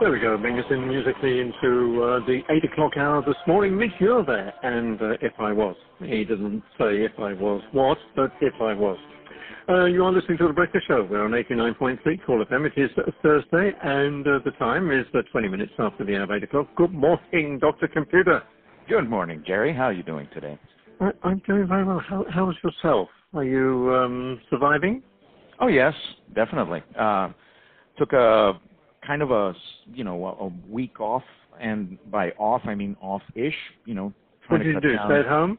There we go, bring us in musically into uh, the 8 o'clock hour this morning. Mick, you're there. And uh, if I was. He didn't say if I was what, but if I was. Uh, you are listening to The Breakfast Show. We're on 89.3 Cool FM. It is Thursday, and uh, the time is uh, 20 minutes after the hour of 8 o'clock. Good morning, Dr. Computer. Good morning, Gerry. How are you doing today? I, am doing very well. How, how's yourself? Are you um, surviving? Oh, yes, definitely. Uh, took a kind of a you know a, a week off, and by off I mean off-ish. You know, what did you do? Down. Stay at home?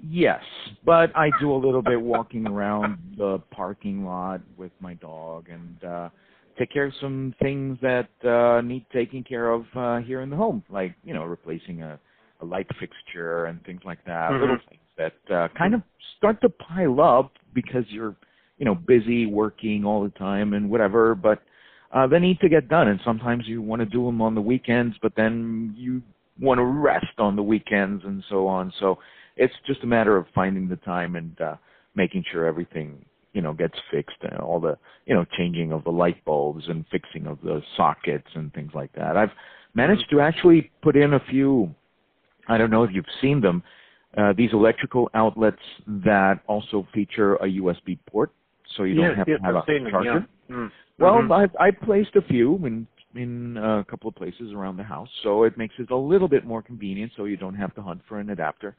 Yes, but I do a little bit walking around the parking lot with my dog and uh take care of some things that uh need taking care of uh here in the home, like, you know, replacing a a light fixture and things like that, mm-hmm. little things that uh kind of start to pile up because you're, you know, busy working all the time and whatever, but uh, they need to get done. And sometimes you want to do them on the weekends, but then you want to rest on the weekends and so on. So it's just a matter of finding the time and uh, making sure everything you know gets fixed and all the you know changing of the light bulbs and fixing of the sockets and things like that. I've managed to actually put in a few. I don't know if you've seen them. Uh, these electrical outlets that also feature a USB port, so you don't have yes, to have I've a charger. Them, yeah. mm. Well, mm-hmm. I I placed a few in in a couple of places around the house, so it makes it a little bit more convenient, so you don't have to hunt for an adapter.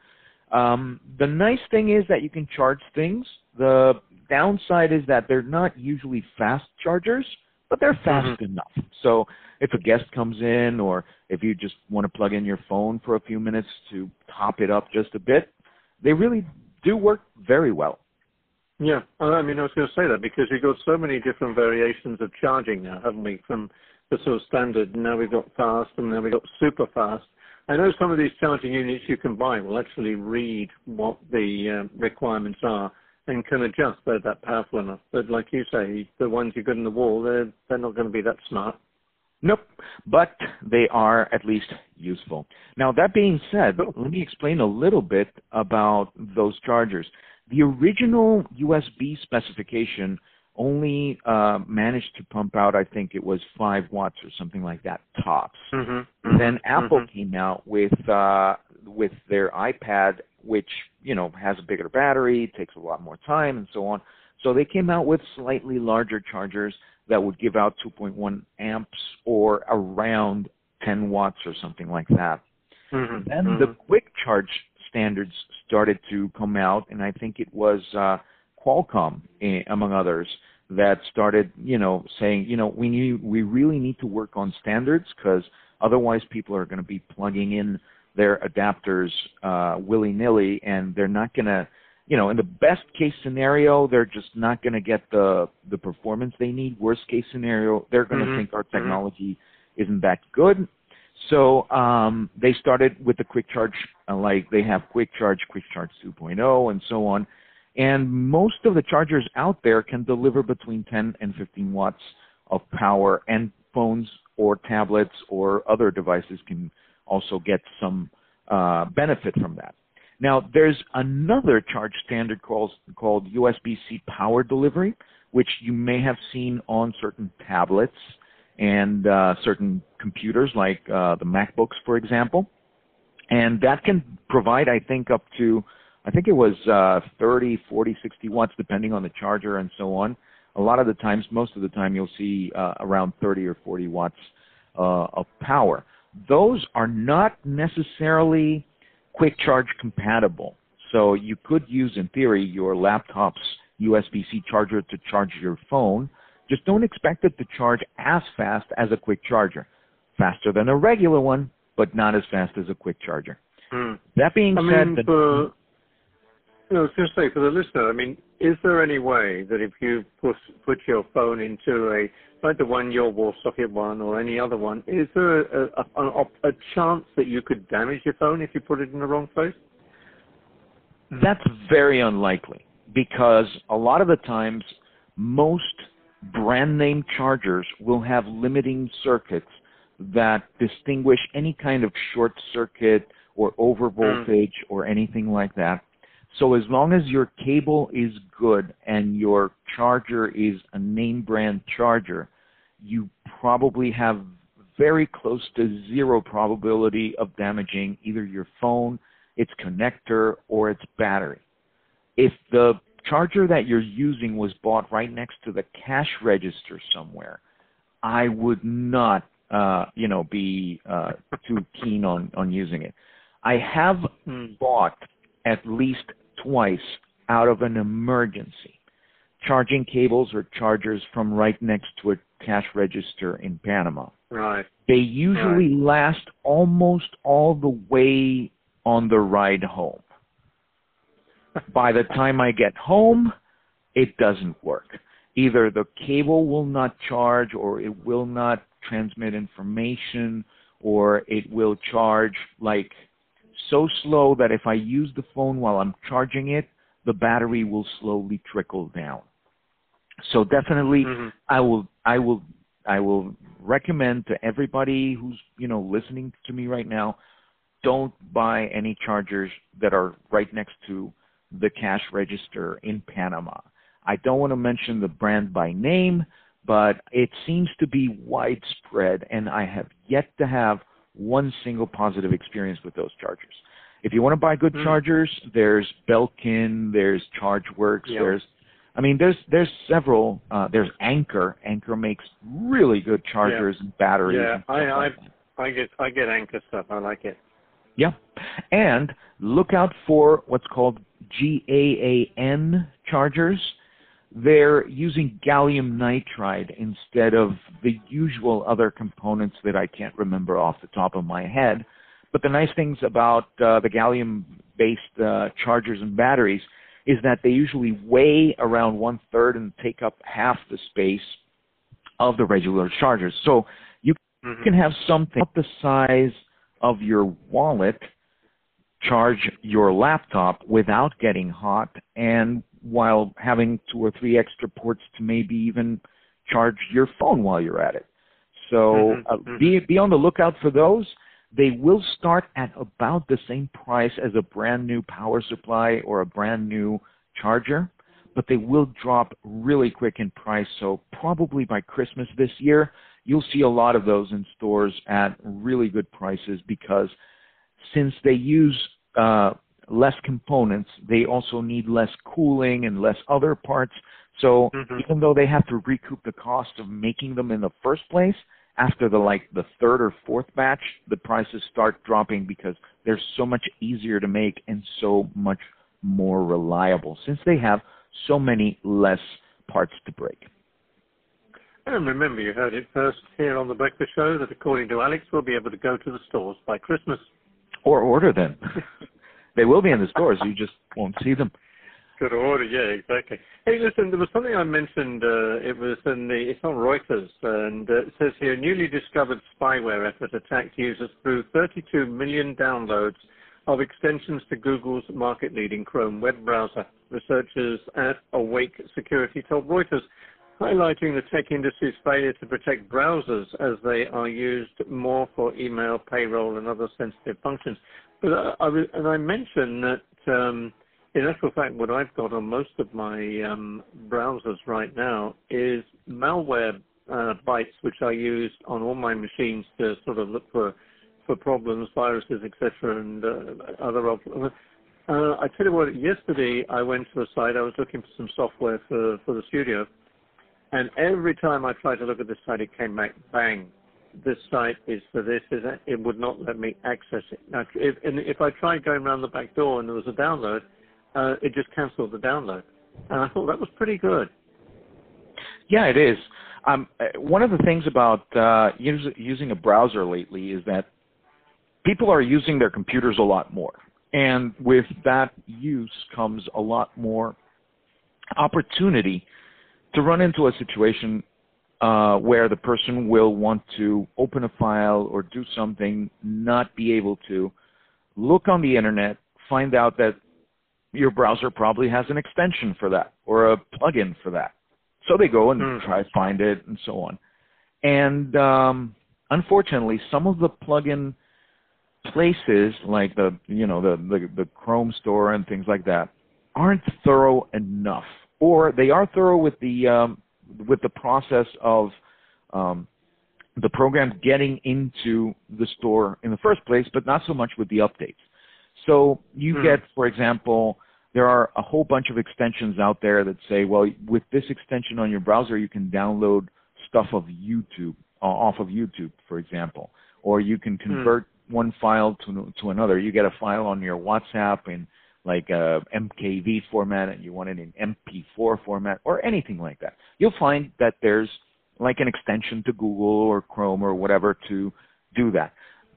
Um, the nice thing is that you can charge things. The downside is that they're not usually fast chargers, but they're fast mm-hmm. enough. So if a guest comes in, or if you just want to plug in your phone for a few minutes to top it up just a bit, they really do work very well. Yeah, I mean, I was going to say that because we've got so many different variations of charging now, haven't we? From the sort of standard, now we've got fast, and now we've got super fast. I know some of these charging units you can buy will actually read what the uh, requirements are and can adjust. They're that powerful enough. But like you say, the ones you got in the wall, they're they're not going to be that smart. Nope, but they are at least useful. Now that being said, let me explain a little bit about those chargers. The original USB specification only uh, managed to pump out, I think it was five watts or something like that tops. Mm-hmm, mm-hmm, then Apple mm-hmm. came out with uh, with their iPad, which you know has a bigger battery, takes a lot more time, and so on. So they came out with slightly larger chargers that would give out 2.1 amps or around 10 watts or something like that. Mm-hmm, then mm-hmm. the quick charge standards started to come out, and I think it was uh, Qualcomm, eh, among others, that started, you know, saying, you know, we need, we really need to work on standards because otherwise people are going to be plugging in their adapters uh, willy nilly, and they're not going to, you know, in the best case scenario, they're just not going to get the the performance they need. Worst case scenario, they're going to mm-hmm. think our mm-hmm. technology mm-hmm. isn't that good, so um, they started with the quick charge, uh, like they have quick charge, quick charge 2.0, and so on. And most of the chargers out there can deliver between 10 and 15 watts of power, and phones or tablets or other devices can also get some uh, benefit from that. Now, there's another charge standard called, called USB-C power delivery, which you may have seen on certain tablets and uh, certain computers like uh, the MacBooks, for example. And that can provide, I think, up to, I think it was uh, 30, 40, 60 watts, depending on the charger and so on. A lot of the times, most of the time, you'll see uh, around 30 or 40 watts uh, of power. Those are not necessarily quick charge compatible. So you could use, in theory, your laptop's USB-C charger to charge your phone, just don't expect it to charge as fast as a quick charger. Faster than a regular one, but not as fast as a quick charger. Hmm. That being I said, mean, the, for, you know, I was going to say for the listener, I mean, is there any way that if you put put your phone into a like the one your wall socket one or any other one, is there a, a, a, a chance that you could damage your phone if you put it in the wrong place? that's very unlikely because a lot of the times most brand name chargers will have limiting circuits that distinguish any kind of short circuit or over voltage mm. or anything like that. So as long as your cable is good and your charger is a name brand charger, you probably have very close to zero probability of damaging either your phone, its connector, or its battery. If the charger that you're using was bought right next to the cash register somewhere, I would not, uh, you know, be uh, too keen on on using it. I have Mm. bought at least twice out of an emergency charging cables or chargers from right next to a cash register in Panama. Right. They usually last almost all the way on the ride home. By the time I get home, it doesn't work. Either the cable will not charge or it will not transmit information or it will charge like so slow that if I use the phone while I'm charging it, the battery will slowly trickle down. So definitely Mhm. I will I will I will recommend to everybody who's, you know, listening to me right now, don't buy any chargers that are right next to the cash register in Panama. I don't want to mention the brand by name, but it seems to be widespread and I have yet to have one single positive experience with those chargers. If you want to buy good Mm. chargers, there's Belkin, there's ChargeWorks, Yeah. there's I mean, there's there's several. Uh, there's Anker. Anker makes really good chargers and batteries. Yeah, and I- like. I get I get Anker stuff. I like it. Yeah, and look out for what's called GaN chargers. They're using gallium nitride instead of the usual other components that I can't remember off the top of my head. But the nice things about uh, the gallium-based uh, chargers and batteries is that they usually weigh around one third and take up half the space of the regular chargers. So you Mhm. can have something about the size of your wallet charge your laptop without getting hot and while having two or three extra ports to maybe even charge your phone while you're at it. So Mhm, uh, mhm. be be on the lookout for those. They will start at about the same price as a brand new power supply or a brand new charger, but they will drop really quick in price. So probably by Christmas this year, you'll see a lot of those in stores at really good prices because since they use uh, less components, they also need less cooling and less other parts. So Mhm. even though they have to recoup the cost of making them in the first place, after the like the third or fourth batch, the prices start dropping because they're so much easier to make and so much more reliable since they have so many less parts to break. And remember, you heard it first here on the Breakfast Show that according to Alex, we'll be able to go to the stores by Christmas. Or order them. they will be in the stores, you just won't see them. Good order, yeah, exactly. Hey, listen, there was something I mentioned. Uh, it was in the it's on Reuters, and uh, it says here newly discovered spyware effort attacked users through 32 million downloads of extensions to Google's market-leading Chrome web browser. Researchers at Awake Security told Reuters, highlighting the tech industry's failure to protect browsers as they are used more for email, payroll, and other sensitive functions. But I was, and I mentioned that. Um, in actual fact, what I've got on most of my um, browsers right now is malware uh, bytes, which I use on all my machines to sort of look for for problems, viruses, etc., and uh, other. Op- uh, I tell you what, yesterday I went to a site. I was looking for some software for for the studio, and every time I tried to look at this site, it came back bang. This site is for this. Is it would not let me access it. Now, if, and if I tried going around the back door and there was a download, uh, it just cancelled the download. And I thought that was pretty good. Yeah, it is. Um, uh, one of the things about uh, us- using a browser lately is that people are using their computers a lot more. And with that use comes a lot more opportunity to run into a situation uh, where the person will want to open a file or do something, not be able to, look on the internet, find out that your browser probably has an extension for that or a plugin for that. So they go and Hmm. try to find it and so on. And um, unfortunately, some of the plugin places like the you know the, the the Chrome store and things like that aren't thorough enough, or they are thorough with the um, with the process of um, the program getting into the store in the first place, but not so much with the updates. So you mm. get, for example, there are a whole bunch of extensions out there that say, well, with this extension on your browser, you can download stuff of YouTube uh, off of YouTube, for example, or you can hmm. convert mm. one file to to another. You get a file on your WhatsApp in like a MKV format, and you want it in MP4 format, or anything like that. You'll find that there's like an extension to Google or Chrome or whatever to do that.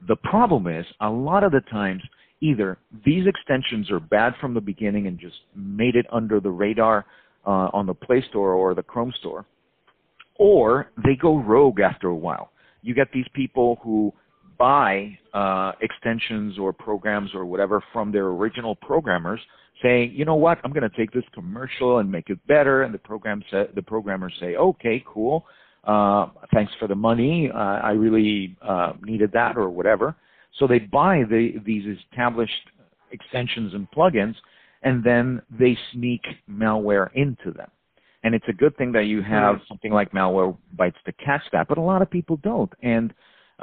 The problem is a lot of the times either these extensions are bad from the beginning and just made it under the radar uh, on the Play Store or the Chrome Store, or they go rogue after a while. You get these people who buy uh, extensions or programs or whatever from their original programmers, saying, you know what, I'm going to take this commercial and make it better, and the program sa- the programmers say, okay, cool, uh, thanks for the money, uh, I really uh, needed that or whatever. So they buy the, these established extensions and plugins, and then they sneak malware into them. And it's a good thing that you have something like Malware Malwarebytes to catch that, but a lot of people don't. And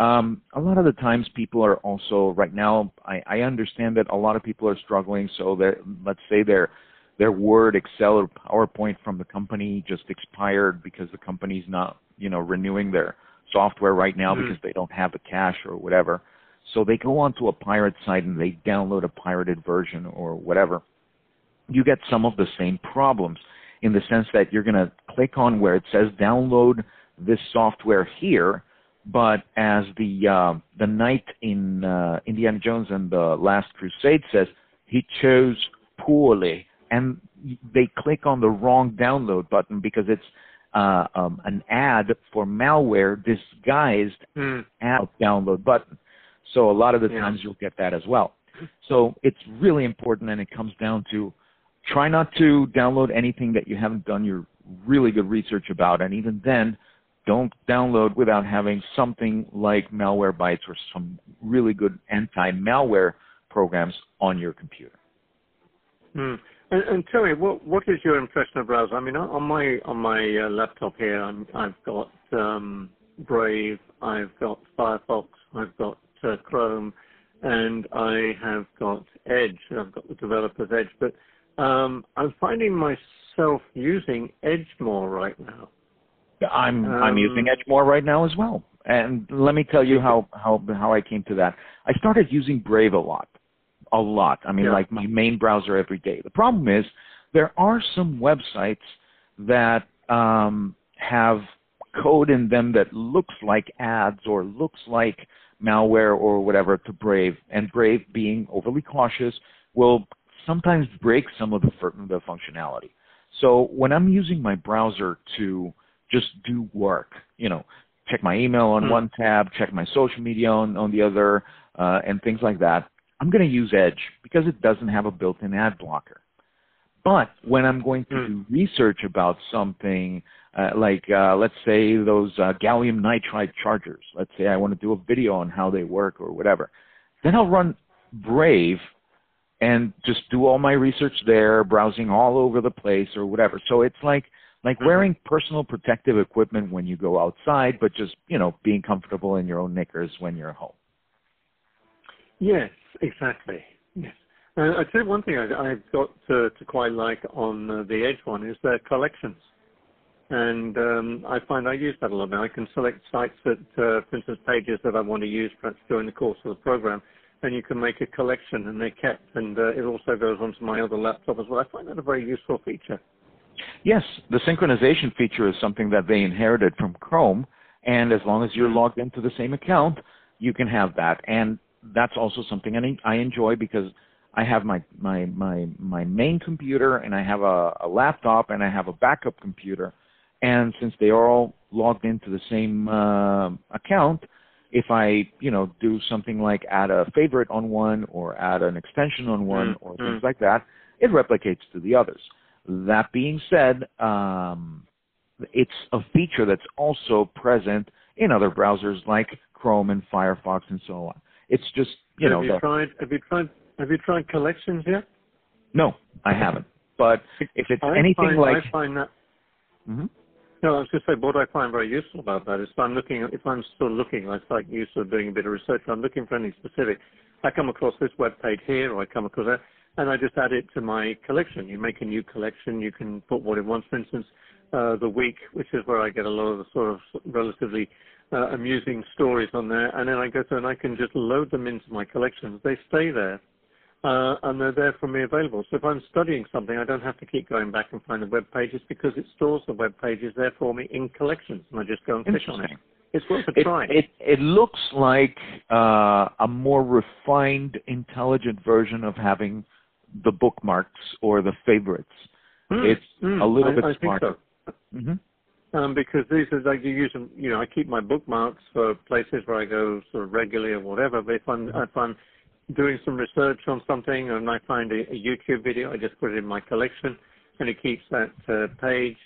um, a lot of the times people are also right now. I, I understand that a lot of people are struggling. So that let's say their their Word, Excel, or PowerPoint from the company just expired because the company's not you know renewing their software right now mm-hmm. because they don't have the cash or whatever. So they go onto a pirate site and they download a pirated version or whatever. You get some of the same problems in the sense that you're going to click on where it says download this software here, but as the uh, the knight in uh, Indiana Jones and the Last Crusade says, he chose poorly, and they click on the wrong download button because it's uh, um, an ad for malware disguised mm. as download button. So a lot of the yeah. times you'll get that as well. So it's really important, and it comes down to try not to download anything that you haven't done your really good research about, and even then, don't download without having something like Malwarebytes or some really good anti-malware programs on your computer. Hmm. And, and, tell me, what what is your impression of browser? I mean, on my on my uh, laptop here, i have got um, Brave, I've got Firefox, I've got uh, Chrome, and I have got Edge. I've got the developer's Edge, but um, I'm finding myself using Edge more right now. I'm um, I'm using Edge more right now as well. And let me tell you how how how I came to that. I started using Brave a lot, a lot. I mean, yeah. like my main browser every day. The problem is there are some websites that um, have code in them that looks like ads or looks like malware or whatever to Brave, and Brave, being overly cautious, will sometimes break some of the, the functionality. So when I'm using my browser to just do work, you know, check my email on mm. one tab, check my social media on, on the other, uh, and things like that, I'm going to use Edge because it doesn't have a built-in ad blocker. But when I'm going to mm. do research about something uh, like uh, let's say those uh, gallium nitride chargers. Let's say I want to do a video on how they work or whatever. Then I'll run Brave and just do all my research there, browsing all over the place or whatever. So it's like like mm-hmm. wearing personal protective equipment when you go outside, but just you know being comfortable in your own knickers when you're home. Yes, exactly. Yes. Uh, I'd say one thing I, have got to, to, quite like on uh, the Edge one is their collections. And um, I find I use that a lot now. I can select sites that, uh, for instance, pages that I want to use perhaps during the course of the program, and you can make a collection and they're kept. And uh, it also goes onto my other laptop as well. I find that a very useful feature. Yes, the synchronization feature is something that they inherited from Chrome, and as long as you're logged into the same account, you can have that. And that's also something I enjoy because I have my my my my main computer and I have a, a laptop and I have a backup computer and since they are all logged into the same uh, account, if I, you know, do something like add a favorite on one or add an extension on one mm-hmm. or things like that, it replicates to the others. That being said, um, it's a feature that's also present in other browsers like Chrome and Firefox and so on. It's just, you have know. You the, tried, have you tried? Have you tried collections yet? No, I haven't. But if it's I anything find, like, I find that. Mm-hmm. No, I was going to say what I find very useful about that is if I'm looking, if I'm still looking, like like you sort of doing a bit of research, I'm looking for anything specific. I come across this web page here, or I come across that, and I just add it to my collection. You make a new collection, you can put what it wants. For instance, uh, the week, which is where I get a lot of the sort of relatively uh, amusing stories on there, and then I go through and I can just load them into my collections. They stay there uh, and they're there for me available. So if I'm studying something, I don't have to keep going back and find the web pages because it stores the web pages there for me in collections, and I just go and click on it. It's worth a it, try. It, it looks like uh, a more refined, intelligent version of having the bookmarks or the favorites. Mm, it's mm, a little I, bit I smarter. So. Mm-hmm. Um, because these are like you use them, you know, I keep my bookmarks for places where I go sort of regularly or whatever. But if I'm, if I'm doing some research on something and I find a, a YouTube video, I just put it in my collection and it keeps that uh, page.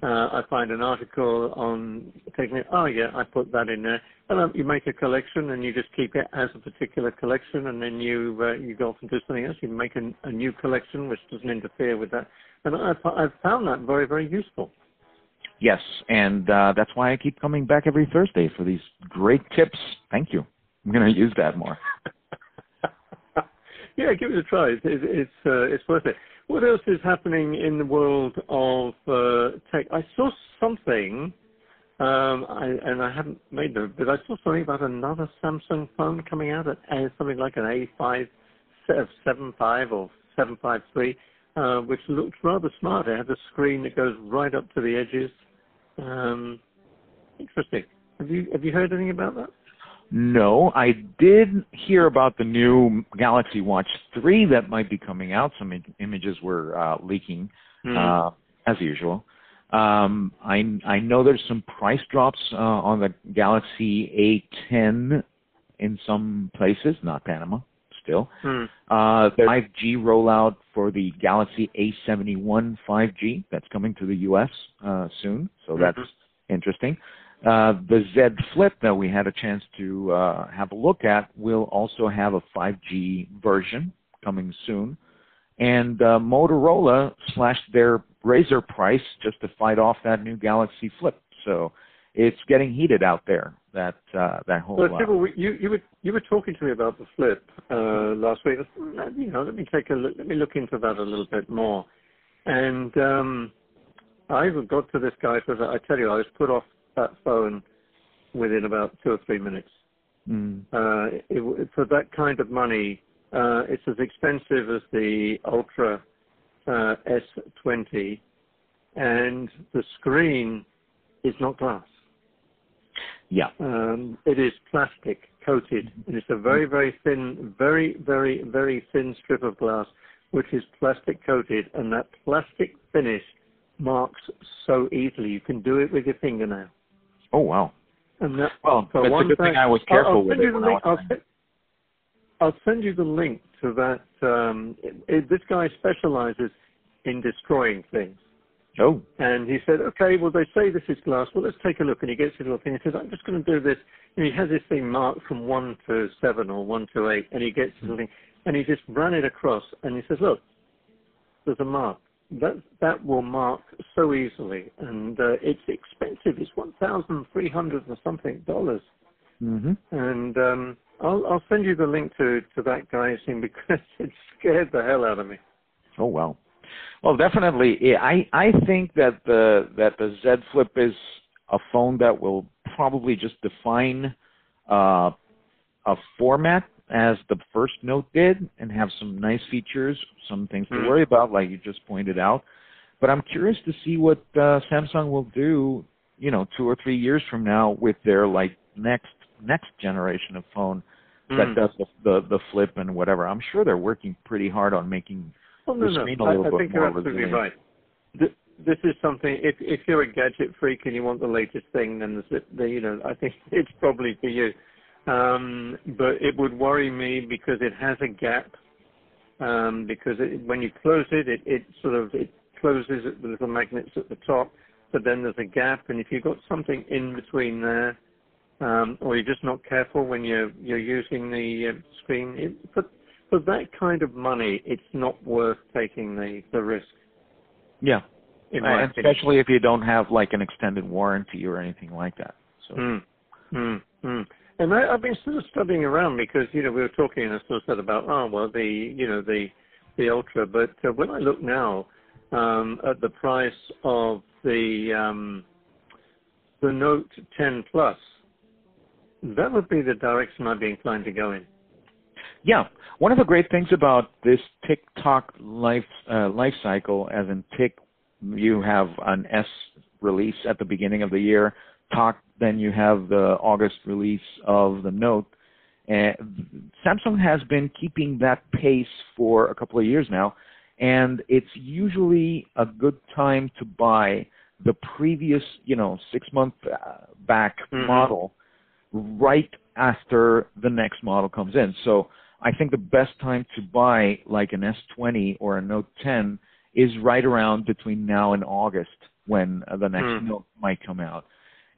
Uh, I find an article on taking it. Oh yeah, I put that in there. And um, you make a collection and you just keep it as a particular collection, and then you uh, you go off and do something else. You make an, a new collection which doesn't interfere with that. And I've, I've found that very very useful. Yes, and uh, that's why I keep coming back every Thursday for these great tips. Thank you. I'm going to use that more. yeah, give it a try. It's it's, uh, it's worth it. What else is happening in the world of uh, tech? I saw something, um, I, and I haven't made them, but I saw something about another Samsung phone coming out at uh, something like an A5, 75 or 753, uh, which looked rather smart. It has a screen that goes right up to the edges. Um, interesting. Have you have you heard anything about that? No, I did hear about the new Galaxy Watch 3 that might be coming out. Some images were uh, leaking, Mm. uh, as usual. Um, I I know there's some price drops uh, on the Galaxy A10 in some places, not Panama, still. Hmm. Uh, 5G rollout for the Galaxy A71 5G that's coming to the U.S. Uh, soon, so that's Mhm. interesting. Uh, the Z Flip that we had a chance to uh, have a look at will also have a 5G version coming soon. And uh, Motorola slashed their Razr price just to fight off that new Galaxy Flip. So it's getting heated out there. That uh, that whole. Well, uh, Sybil, we- you you were you were talking to me about the flip uh, last week. Thought, You know, let me take a look, let me look into that a little bit more. And um, I even got to this guy because I tell you, I was put off that phone within about two or three minutes. mm, Uh, it, for that kind of money, uh, it's as expensive as the Ultra uh, S20, and the screen is not glass. yeah. Um, it is plastic coated, and it's a very, very thin, very, very, very thin strip of glass, which is plastic coated, and that plastic finish marks so easily. You can do it with your fingernail. Oh wow. And that, Well, for that's a one good thing I was I'll- careful I'll with send you it when I link. was I'll, send, I'll send you the link to that. Um, it, it, this guy specializes in destroying things. Oh. And he said, okay, well, they say this is glass. Well, let's take a look. And he gets his little thing. He says, I'm just going to do this. And he has this thing marked from 1 to 7 or 1 to 8. And he gets his little thing. And he just ran it across. And he says, look, there's a mark. That, that will mark so easily. And uh, it's expensive. It's 1300 or something dollars. hmm And um, I'll, I'll send you the link to, to that guy's thing because it scared the hell out of me. Oh wow. Well, definitely. yeah, I I think that the that the Z Flip is a phone that will probably just define uh, a format as the first Note did, and have some nice features, some things to Mhm. worry about, like you just pointed out. But I'm curious to see what uh, Samsung will do, you know, two or three years from now with their like next next generation of phone that Mm. does the, the the flip and whatever. I'm sure they're working pretty hard on making Well, no, the no. screen a I, little I bit think more resilient. right. Th- This is something. If if you're a gadget freak and you want the latest thing, then the, the you know I think it's probably for you. Um, but it would worry me because it has a gap. Um, because it, when you close it, it, it sort of it closes at the little magnets at the top, but then there's a gap, and if you've got something in between there, um, or you're just not careful when you're you're using the uh, screen, it, for for that kind of money, it's not worth taking the the risk. Yeah. In my and opinion. especially if you don't have like an extended warranty or anything like that. So Mm, mm, mm. And I, I've been sort of studying around because you know we were talking and I sort of said about oh well the you know the the ultra, but uh, when I look now um, at the price of the um, the Note 10 Plus, that would be the direction I'd be inclined to go in. Yeah, one of the great things about this tick-tock life uh, life cycle, as in Tik, you have an S release at the beginning of the year. Talk, then you have the August release of the Note. And Samsung has been keeping that pace for a couple of years now, and it's usually a good time to buy the previous, you know, six month uh, back Mhm. model right after the next model comes in. So I think the best time to buy like an S20 or a Note 10 is right around between now and August when the next Hmm. Note might come out.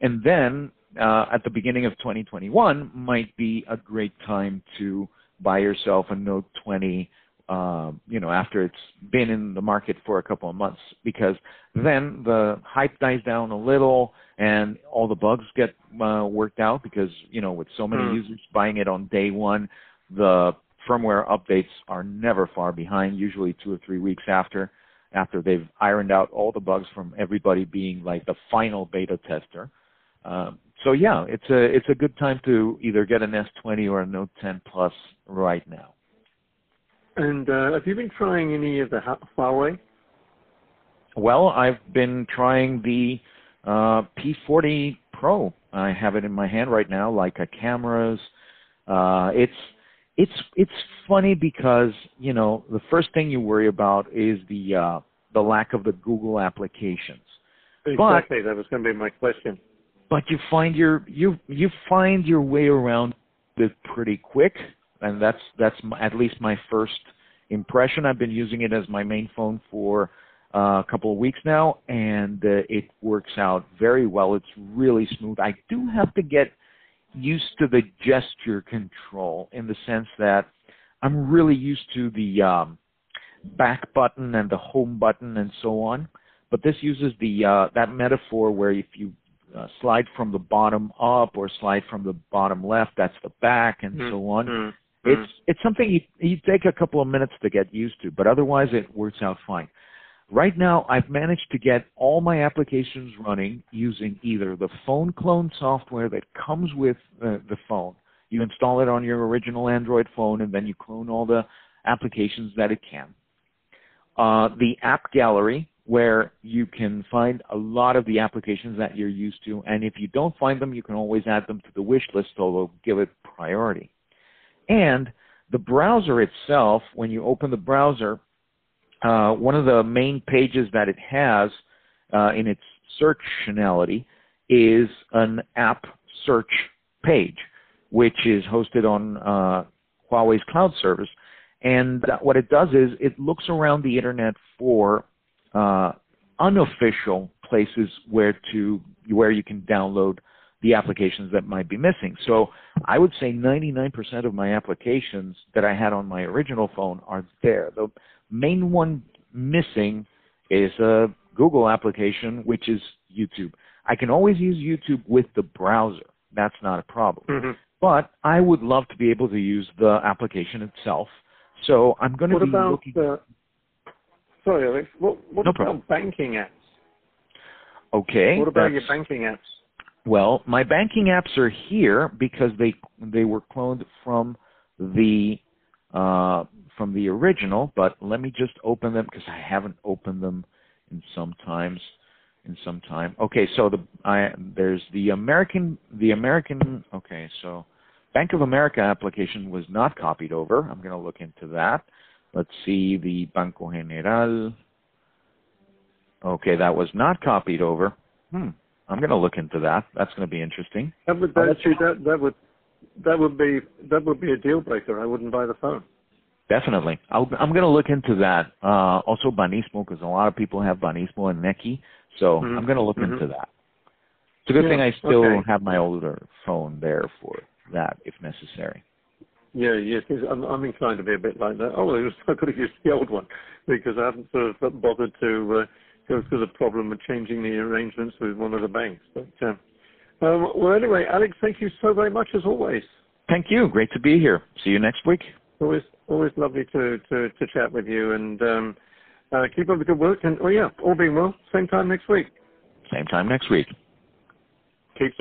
And then uh, at the beginning of 2021 might be a great time to buy yourself a Note 20 um, you know, after it's been in the market for a couple of months, because then the hype dies down a little and all the bugs get uh, worked out. Because you know, with so many Hmm. users buying it on day one, the firmware updates are never far behind. Usually two or three weeks after, after they've ironed out all the bugs from everybody being like the final beta tester. Um, so yeah, it's a it's a good time to either get an S20 or a Note 10 Plus right now. And uh, have you been trying any of the Huawei? Well, I've been trying the uh, P40 Pro. I have it in my hand right now, Leica cameras. Uh, it's it's it's funny because you know the first thing you worry about is the uh, the lack of the Google applications. Exactly, that was going to be my question. But you find your you you find your way around it pretty quick and that's that's my, at least my first impression. I've been using it as my main phone for uh, a couple of weeks now and uh, it works out very well. It's really smooth. I do have to get used to the gesture control in the sense that i'm really used to the um, back button and the home button and so on but this uses the uh, that metaphor where if you uh, slide from the bottom up or slide from the bottom left, that's the back, and Mm, so on. mm, mm. It's it's something you you take a couple of minutes to get used to, but otherwise it works out fine. Right now, I've managed to get all my applications running using either the phone clone software that comes with uh, the phone. You install it on your original Android phone, and then you clone all the applications that it can. Uh, the app gallery, where you can find a lot of the applications that you're used to, and if you don't find them, you can always add them to the wish list, although give it priority. And the browser itself, when you open the browser, uh, one of the main pages that it has uh, in its search functionality is an app search page, which is hosted on uh, Huawei's cloud service. And what it does is it looks around the internet for uh, unofficial places where to where you can download the applications that might be missing. So I would say 99% of my applications that I had on my original phone are there. The main one missing is a Google application, which is YouTube. I can always use YouTube with the browser. That's not a problem. Mhm. But I would love to be able to use the application itself. So I'm going to What be about looking. uh, sorry, Alex? What, what No about problem. banking apps? okay. What about your banking apps? Well, my banking apps are here because they they were cloned from the uh, from the original. But let me just open them because I haven't opened them in some times in some time. Okay, so the I there's the American the American. Okay, so Bank of America application was not copied over. I'm going to look into that. Let's see the Banco General. Okay, that was not copied over. Hmm. I'm going to look into that. That's going to be interesting. That would that, you- that that would that would be that would be a deal breaker. I wouldn't buy the phone. Definitely. I'll, I'm going to look into that. Uh, also Banistmo, because a lot of people have Banistmo and Nequi. So Mhm. I'm going to look Mhm. into that. It's a good Yeah, thing I still okay. have my older phone there for that if necessary. Yeah, yes, yes, I'm, I'm inclined to be a bit like that. Oh, I could have used the old one because I haven't sort of bothered to uh, go through the problem of changing the arrangements with one of the banks. But uh, um, well, anyway, Alex, thank you so very much as always. Thank you. Great to be here. See you next week. Always, always lovely to to, to chat with you, and um, uh, keep up the good work. And oh yeah, all being well, same time next week. Same time next week. Keep safe.